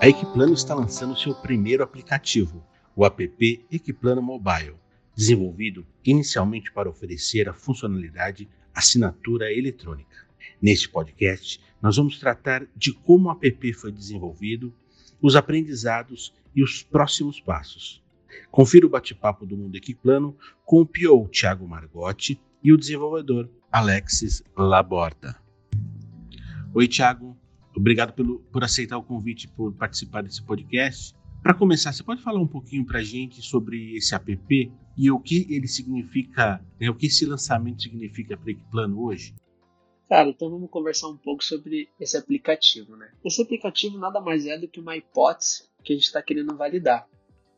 A Equiplano está lançando seu primeiro aplicativo, o app Equiplano Mobile, desenvolvido inicialmente para oferecer a funcionalidade assinatura eletrônica. Neste podcast, nós vamos tratar de como o app foi desenvolvido, os aprendizados e os próximos passos. Confira o bate-papo do Mundo Equiplano com o PO Thiago Margotti e o desenvolvedor Alexis Laborda. Oi, Thiago. Obrigado pelo, por aceitar o convite por participar desse podcast. Para começar, você pode falar um pouquinho para a gente sobre esse app e o que ele significa, né, o que esse lançamento significa para o Equiplano hoje? Cara, então vamos conversar um pouco sobre esse aplicativo, né? Esse aplicativo nada mais é do que uma hipótese que a gente está querendo validar.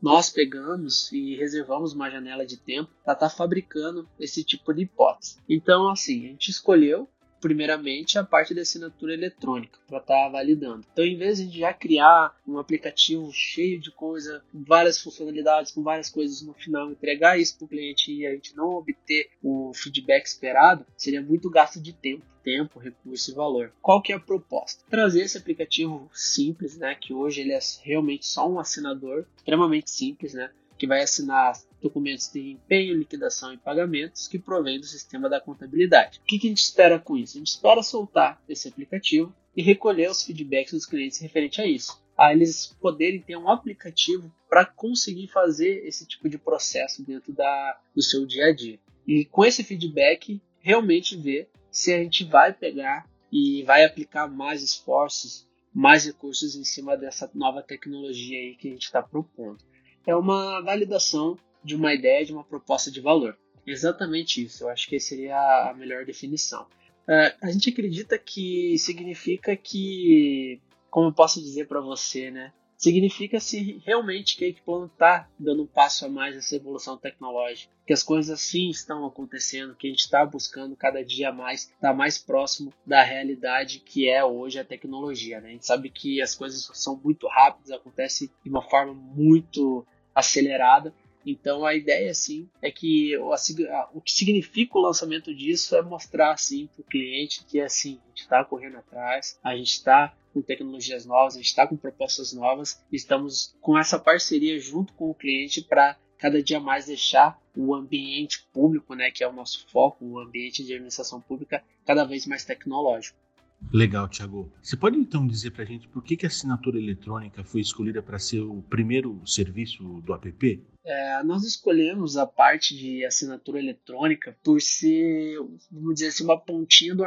Nós pegamos e reservamos uma janela de tempo para estar tá fabricando esse tipo de hipótese. Então, assim, a gente escolheu primeiramente a parte da assinatura eletrônica para estar tá validando. Então, em vez de já criar um aplicativo cheio de coisa, com várias funcionalidades, com várias coisas no final, entregar isso para o cliente e a gente não obter o feedback esperado, seria muito gasto de tempo tempo, recurso e valor. Qual que é a proposta? Trazer esse aplicativo simples, né, que hoje ele é realmente só um assinador, extremamente simples, né, que vai assinar documentos de empenho, liquidação e pagamentos que provém do sistema da contabilidade. O que, que a gente espera com isso? A gente espera soltar esse aplicativo e recolher os feedbacks dos clientes referente a isso. A eles poderem ter um aplicativo para conseguir fazer esse tipo de processo dentro da, do seu dia a dia. E com esse feedback, realmente ver se a gente vai pegar e vai aplicar mais esforços, mais recursos em cima dessa nova tecnologia aí que a gente está propondo. É uma validação de uma ideia, de uma proposta de valor. Exatamente isso, eu acho que seria a melhor definição. Uh, a gente acredita que significa que, como eu posso dizer para você, né? Significa se realmente que a Equiplano está dando um passo a mais nessa evolução tecnológica, que as coisas sim estão acontecendo, que a gente está buscando cada dia mais estar tá mais próximo da realidade que é hoje a tecnologia. Né? A gente sabe que as coisas são muito rápidas, acontecem de uma forma muito acelerada então a ideia sim é que o, o que significa o lançamento disso é mostrar assim para o cliente que assim a gente está correndo atrás, a gente está com tecnologias novas, a gente está com propostas novas, estamos com essa parceria junto com o cliente para cada dia mais deixar o ambiente público, né, que é o nosso foco, o ambiente de administração pública, cada vez mais tecnológico. Legal, Thiago. Você pode então dizer para a gente por que, que a assinatura eletrônica foi escolhida para ser o primeiro serviço do app? É, nós escolhemos a parte de assinatura eletrônica por ser, vamos dizer assim, uma pontinha do,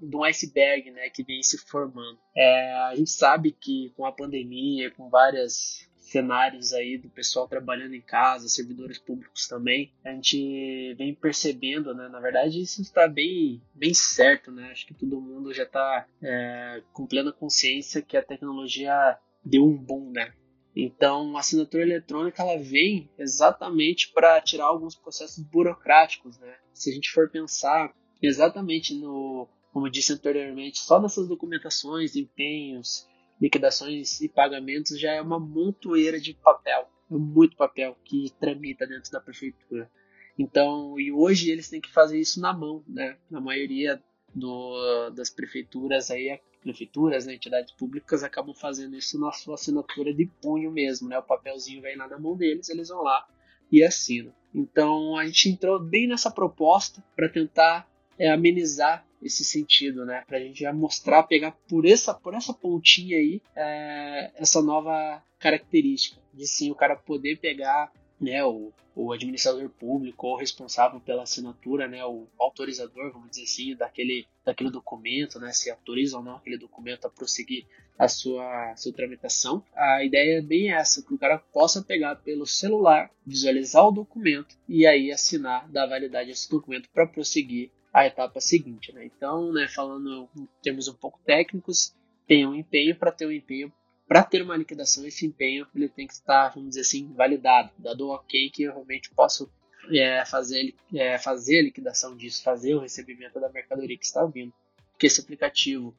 do iceberg né, que vem se formando. É, a gente sabe que com a pandemia, com várias cenários aí do pessoal trabalhando em casa, servidores públicos também, a gente vem percebendo, né? Na verdade, isso está bem, bem certo, né? Acho que todo mundo já está é, com plena consciência que a tecnologia deu um boom, né? Então, a assinatura eletrônica ela vem exatamente para tirar alguns processos burocráticos, né? Se a gente for pensar exatamente no, como disse anteriormente, só nessas documentações, empenhos, liquidações e pagamentos já é uma montoeira de papel, é muito papel que tramita dentro da prefeitura. Então, e hoje eles têm que fazer isso na mão, né? Na maioria do, das prefeituras aí, prefeituras, né, entidades públicas acabam fazendo isso na sua assinatura de punho mesmo, né? O papelzinho vem lá na mão deles, eles vão lá e assinam. Então a gente entrou bem nessa proposta para tentar é, amenizar esse sentido, né? Para a gente já mostrar, pegar por essa, por essa pontinha aí, é, essa nova característica de sim o cara poder pegar né, o, o administrador público ou responsável pela assinatura, né, o autorizador, vamos dizer assim, daquele, daquele documento, né, se autoriza ou não aquele documento a prosseguir a sua, a sua tramitação. A ideia é bem essa, que o cara possa pegar pelo celular, visualizar o documento e aí assinar, dar validade a esse documento para prosseguir a etapa seguinte. Né? Então, né, falando em termos um pouco técnicos, tem um empenho para ter um empenho para ter uma liquidação, esse empenho ele tem que estar, vamos dizer assim, validado, dado o ok que eu realmente posso é, fazer, é, fazer a liquidação disso, fazer o recebimento da mercadoria que está vindo. Que esse aplicativo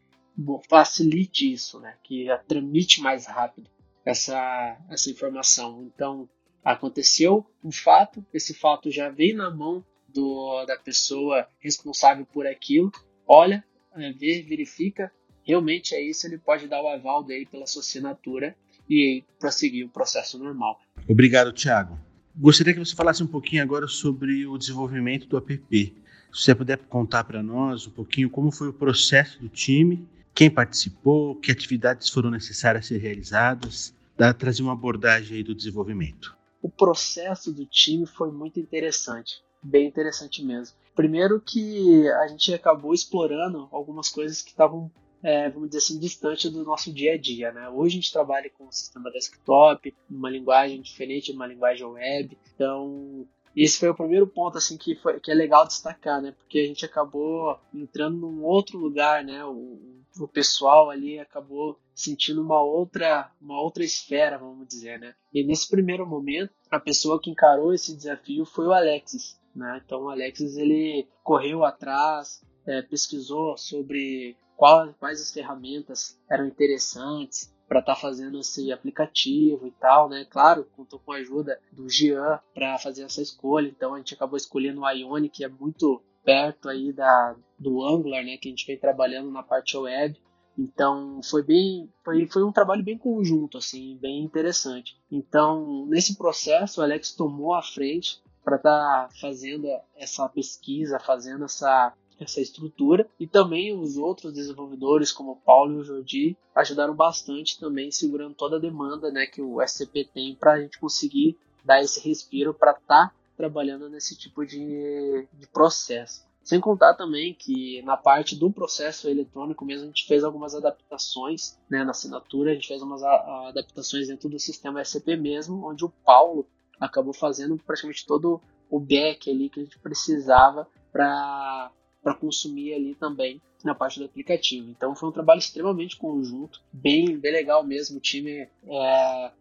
facilite isso, né? que tramite mais rápido essa, essa informação. Então, aconteceu um fato, esse fato já veio na mão do, da pessoa responsável por aquilo, olha, é, vê, verifica, realmente é isso, ele pode dar o aval dele pela sua assinatura e prosseguir o processo normal. Obrigado, Thiago. Gostaria que você falasse um pouquinho agora sobre o desenvolvimento do app. Se você puder contar para nós um pouquinho como foi o processo do time, quem participou, que atividades foram necessárias ser realizadas, dá trazer uma abordagem aí do desenvolvimento. O processo do time foi muito interessante, bem interessante mesmo. Primeiro que a gente acabou explorando algumas coisas que estavam, é, vamos dizer assim, distante do nosso dia a dia. Né? Hoje a gente trabalha com um sistema desktop, uma linguagem diferente, uma linguagem web. Então esse foi o primeiro ponto assim que, foi, que é legal destacar, né? Porque a gente acabou entrando num outro lugar, né? O, o pessoal ali acabou sentindo uma outra, uma outra esfera, vamos dizer, né? E nesse primeiro momento, a pessoa que encarou esse desafio foi o Alexis, né? Então o Alexis ele correu atrás, é, pesquisou sobre qual, quais as ferramentas eram interessantes, para estar tá fazendo esse aplicativo e tal, né? Claro, contou com a ajuda do Jean para fazer essa escolha, então a gente acabou escolhendo o Ione, que é muito perto aí da, do Angular, né? Que a gente vem trabalhando na parte web. Então foi bem, foi, foi um trabalho bem conjunto, assim, bem interessante. Então nesse processo o Alex tomou a frente para estar tá fazendo essa pesquisa, fazendo essa essa estrutura e também os outros desenvolvedores como Paulo e o Jordi ajudaram bastante também segurando toda a demanda né, que o SCP tem para a gente conseguir dar esse respiro para estar tá trabalhando nesse tipo de, de processo. Sem contar também que na parte do processo eletrônico mesmo a gente fez algumas adaptações né, na assinatura, a gente fez umas adaptações dentro do sistema SCP mesmo, onde o Paulo acabou fazendo praticamente todo o back ali que a gente precisava para para consumir ali também na parte do aplicativo. Então foi um trabalho extremamente conjunto, bem, bem legal mesmo. O time é,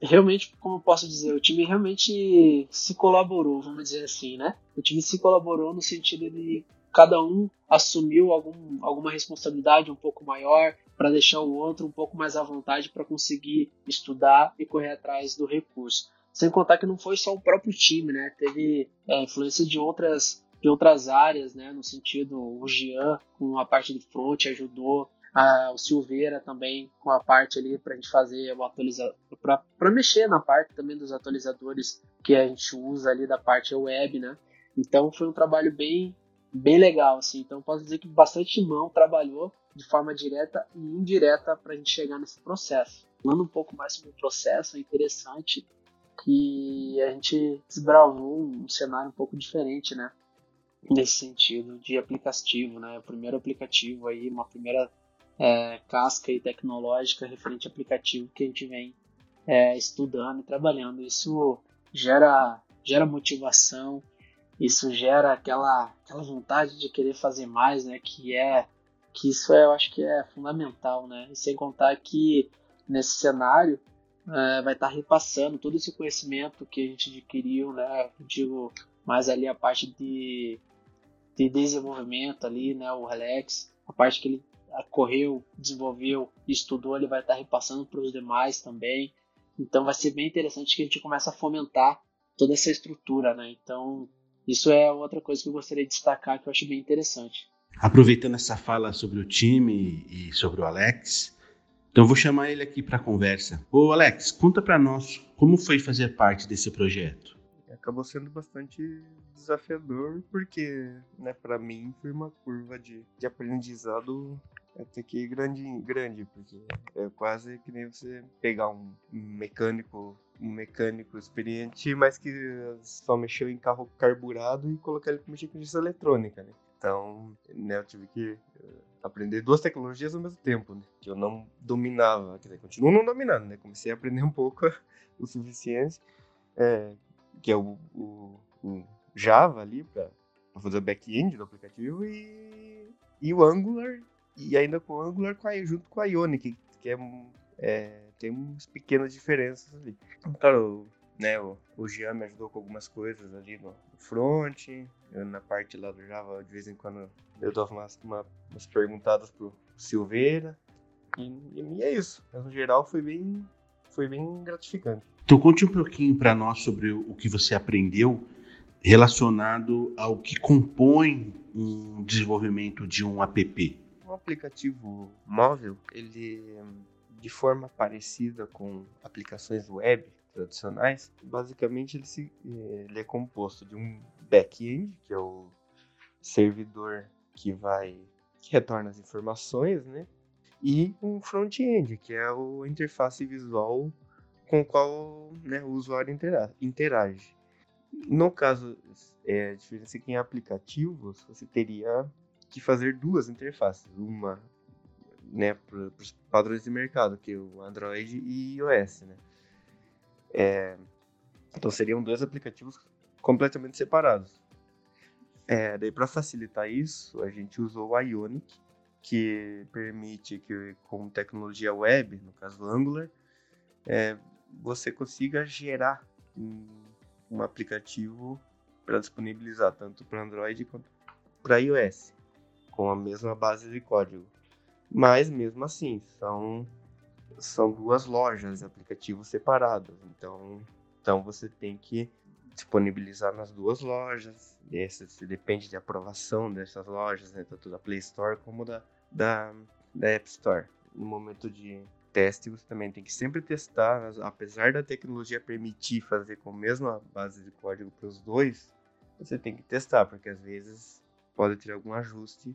realmente, como posso dizer, o time realmente se colaborou, vamos dizer assim, né? O time se colaborou no sentido de cada um assumiu algum, alguma responsabilidade um pouco maior para deixar o outro um pouco mais à vontade para conseguir estudar e correr atrás do recurso. Sem contar que não foi só o próprio time, né? Teve é, influência de outras de outras áreas, né? No sentido, o Jean com a parte de front ajudou, a, o Silveira também com a parte ali para a gente fazer o atualizador, para mexer na parte também dos atualizadores que a gente usa ali da parte web, né? Então foi um trabalho bem bem legal, assim. Então posso dizer que bastante mão trabalhou de forma direta e indireta para a gente chegar nesse processo. Falando um pouco mais sobre o processo, é interessante que a gente desbravou um cenário um pouco diferente, né? nesse sentido de aplicativo, né? O primeiro aplicativo aí, uma primeira é, casca e tecnológica referente ao aplicativo que a gente vem é, estudando e trabalhando. Isso gera, gera motivação, isso gera aquela, aquela vontade de querer fazer mais, né? Que é que isso é, eu acho que é fundamental, né? E sem contar que nesse cenário é, vai estar repassando todo esse conhecimento que a gente adquiriu, né? Digo mais ali a parte de de desenvolvimento ali, né, o Alex, a parte que ele correu, desenvolveu, estudou, ele vai estar repassando para os demais também. Então vai ser bem interessante que a gente comece a fomentar toda essa estrutura, né? Então isso é outra coisa que eu gostaria de destacar que eu acho bem interessante. Aproveitando essa fala sobre o time e sobre o Alex, então vou chamar ele aqui para conversa. Ô Alex, conta para nós como foi fazer parte desse projeto acabou sendo bastante desafiador, porque, né, para mim foi uma curva de, de aprendizado até que grande, grande, porque é quase que nem você pegar um mecânico, um mecânico experiente, mas que só mexeu em carro carburado e colocar ele para mexer com justiça eletrônica, né? Então, né, eu tive que eh, aprender duas tecnologias ao mesmo tempo, né? Que eu não dominava, quer dizer, continuo não dominando, né? Comecei a aprender um pouco o suficiente. É, que é o, o, o Java ali para fazer o back-end do aplicativo e, e o Angular e ainda com o Angular com a, junto com a Ionic, que é, é, tem umas pequenas diferenças ali. Claro, né, o, o Jean me ajudou com algumas coisas ali no front, eu, na parte lá do Java, de vez em quando eu dava umas, uma, umas perguntadas pro Silveira, e, e é isso. Mas, no geral foi bem, foi bem gratificante. Então conte um pouquinho para nós sobre o que você aprendeu relacionado ao que compõe um desenvolvimento de um app? Um aplicativo móvel, ele de forma parecida com aplicações web tradicionais, basicamente ele, se, ele é composto de um back-end, que é o servidor que vai que retorna as informações, né? E um front-end, que é a interface visual com o qual né, o usuário interage. No caso, é, a diferença é que em aplicativos você teria que fazer duas interfaces, uma né, para os padrões de mercado, que é o Android e iOS, né? É, então seriam dois aplicativos completamente separados. É, daí para facilitar isso, a gente usou o Ionic, que permite que com tecnologia web, no caso Angular, é, você consiga gerar um aplicativo para disponibilizar tanto para Android quanto para iOS, com a mesma base de código. Mas mesmo assim, são são duas lojas aplicativos separadas. Então, então você tem que disponibilizar nas duas lojas. Esse depende de aprovação dessas lojas, né, tanto da Play Store como da, da, da App Store. No momento de teste, você também tem que sempre testar, apesar da tecnologia permitir fazer com a mesma base de código para os dois, você tem que testar, porque às vezes pode ter algum ajuste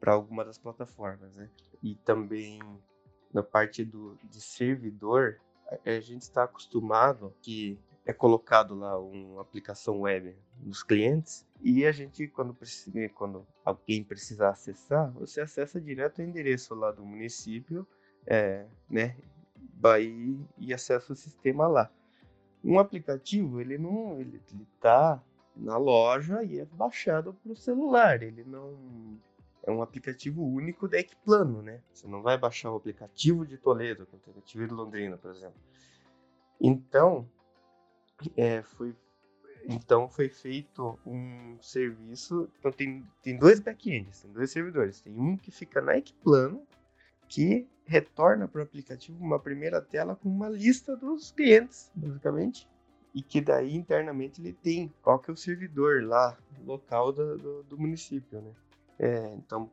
para alguma das plataformas, né? E também na parte do, de servidor, a gente está acostumado que é colocado lá uma aplicação web nos clientes e a gente quando precisa, quando alguém precisar acessar, você acessa direto o endereço lá do município, é, né, vai e acessa o sistema lá. Um aplicativo ele não ele, ele tá na loja e é baixado para o celular, ele não é um aplicativo único da Equiplano, né? Você não vai baixar o aplicativo de Toledo, é o aplicativo de Londrina, por exemplo. Então, é, foi, então foi feito um serviço. Então tem, tem dois backends, tem dois servidores. Tem um que fica na Equiplano, que retorna para o aplicativo uma primeira tela com uma lista dos clientes, basicamente. E que daí internamente ele tem qual que é o servidor lá, local do, do, do município, né? É, então,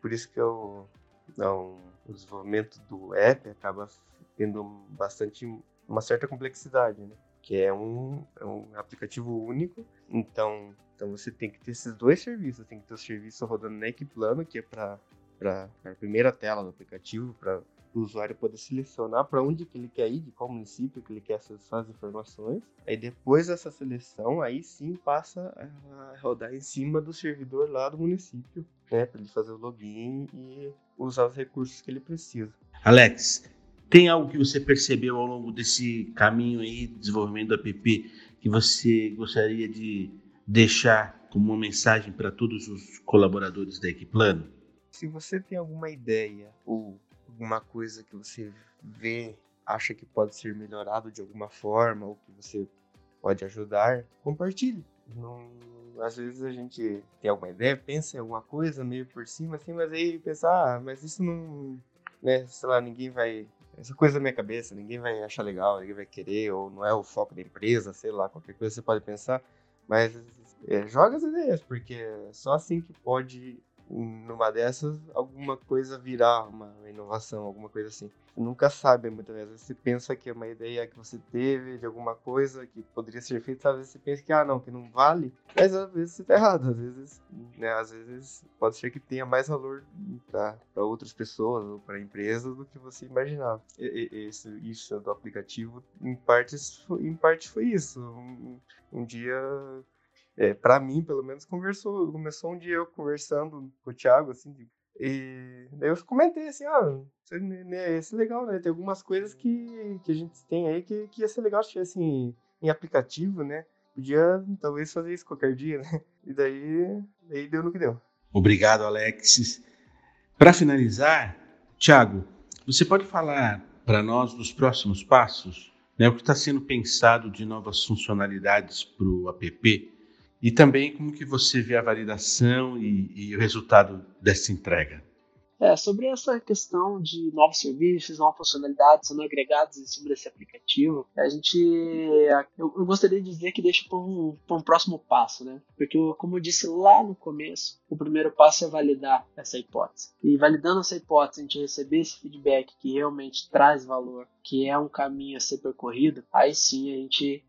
por isso que eu, não, o desenvolvimento do app acaba tendo bastante uma certa complexidade, né? Que é um, é um aplicativo único, então, então você tem que ter esses dois serviços, tem que ter o serviço rodando na Equiplano, que é para a primeira tela do aplicativo, para o usuário poder selecionar para onde que ele quer ir, de qual município que ele quer acessar as informações. Aí depois dessa seleção, aí sim passa a rodar em cima do servidor lá do município, né, para ele fazer o login e usar os recursos que ele precisa. Alex, tem algo que você percebeu ao longo desse caminho aí, desenvolvimento do app, que você gostaria de deixar como uma mensagem para todos os colaboradores da Equiplano? Se você tem alguma ideia ou alguma coisa que você vê, acha que pode ser melhorado de alguma forma ou que você pode ajudar, compartilhe. Não, às vezes a gente tem alguma ideia, pensa em alguma coisa meio por cima, assim, mas aí pensa, ah, mas isso não, né, sei lá, ninguém vai, essa coisa da minha cabeça, ninguém vai achar legal, ninguém vai querer, ou não é o foco da empresa, sei lá, qualquer coisa você pode pensar, mas é, joga as ideias, porque é só assim que pode numa dessas, alguma coisa virar uma inovação, alguma coisa assim. Você nunca sabe muitas vezes. Você pensa que é uma ideia que você teve de alguma coisa que poderia ser feita, às vezes você pensa que, ah, não, que não vale, mas às vezes você está errado. Às vezes, né, às vezes pode ser que tenha mais valor para outras pessoas ou para empresas do que você imaginava. E, esse, isso do aplicativo, em partes, em parte foi isso. Um, um dia é, para mim, pelo menos, conversou, começou um dia eu conversando com o Thiago, assim, e daí eu comentei assim, ah, isso né, ser legal, né? Tem algumas coisas que, que a gente tem aí que, que ia ser legal assim, em aplicativo, né? Podia talvez fazer isso qualquer dia, né? E daí, daí deu no que deu. Obrigado, Alexis. Para finalizar, Thiago, você pode falar para nós dos próximos passos? Né, o que está sendo pensado de novas funcionalidades para o app e também como que você vê a validação e, e o resultado dessa entrega? É, sobre essa questão de novos serviços, novas funcionalidades sendo agregadas em cima desse aplicativo, a gente. Eu, eu gostaria de dizer que deixa para um, um próximo passo, né? Porque, como eu disse lá no começo, o primeiro passo é validar essa hipótese. E validando essa hipótese, a gente receber esse feedback que realmente traz valor, que é um caminho a ser percorrido, aí sim a gente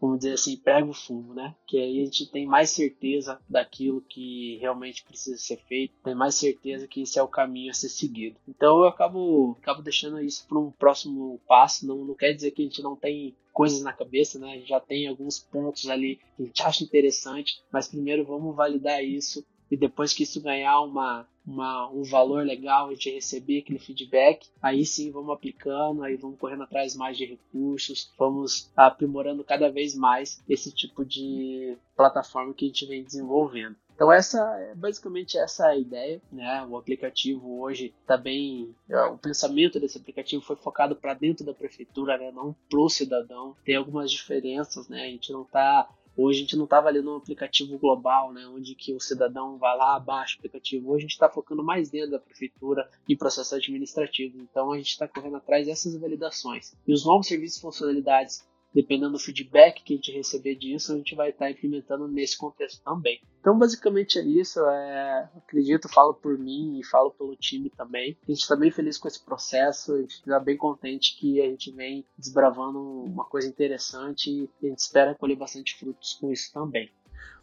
vamos dizer assim, pega o fumo, né? Que aí a gente tem mais certeza daquilo que realmente precisa ser feito, tem mais certeza que esse é o caminho a ser seguido. Então eu acabo, acabo deixando isso para um próximo passo. Não, não quer dizer que a gente não tem coisas na cabeça, né? A gente já tem alguns pontos ali que a gente acha interessante, mas primeiro vamos validar isso e depois que isso ganhar uma, uma, um valor legal, a gente receber aquele feedback, aí sim vamos aplicando, aí vamos correndo atrás mais de recursos, vamos aprimorando cada vez mais esse tipo de plataforma que a gente vem desenvolvendo. Então essa é basicamente essa a ideia, né? O aplicativo hoje está bem, é, o pensamento desse aplicativo foi focado para dentro da prefeitura, né? Não para o cidadão. Tem algumas diferenças, né? A gente não está Hoje a gente não estava ali num aplicativo global, né, onde que o cidadão vai lá, baixa o aplicativo. Hoje a gente está focando mais dentro da prefeitura e processos administrativos. Então a gente está correndo atrás dessas validações. E os novos serviços e funcionalidades dependendo do feedback que a gente receber disso, a gente vai estar implementando nesse contexto também. Então, basicamente é isso. É, acredito, falo por mim e falo pelo time também. A gente está bem feliz com esse processo, a gente está bem contente que a gente vem desbravando uma coisa interessante e a gente espera colher bastante frutos com isso também.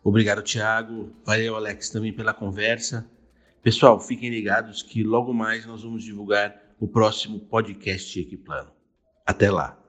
Obrigado, Thiago. Valeu, Alex, também pela conversa. Pessoal, fiquem ligados que logo mais nós vamos divulgar o próximo podcast Equiplano. Até lá!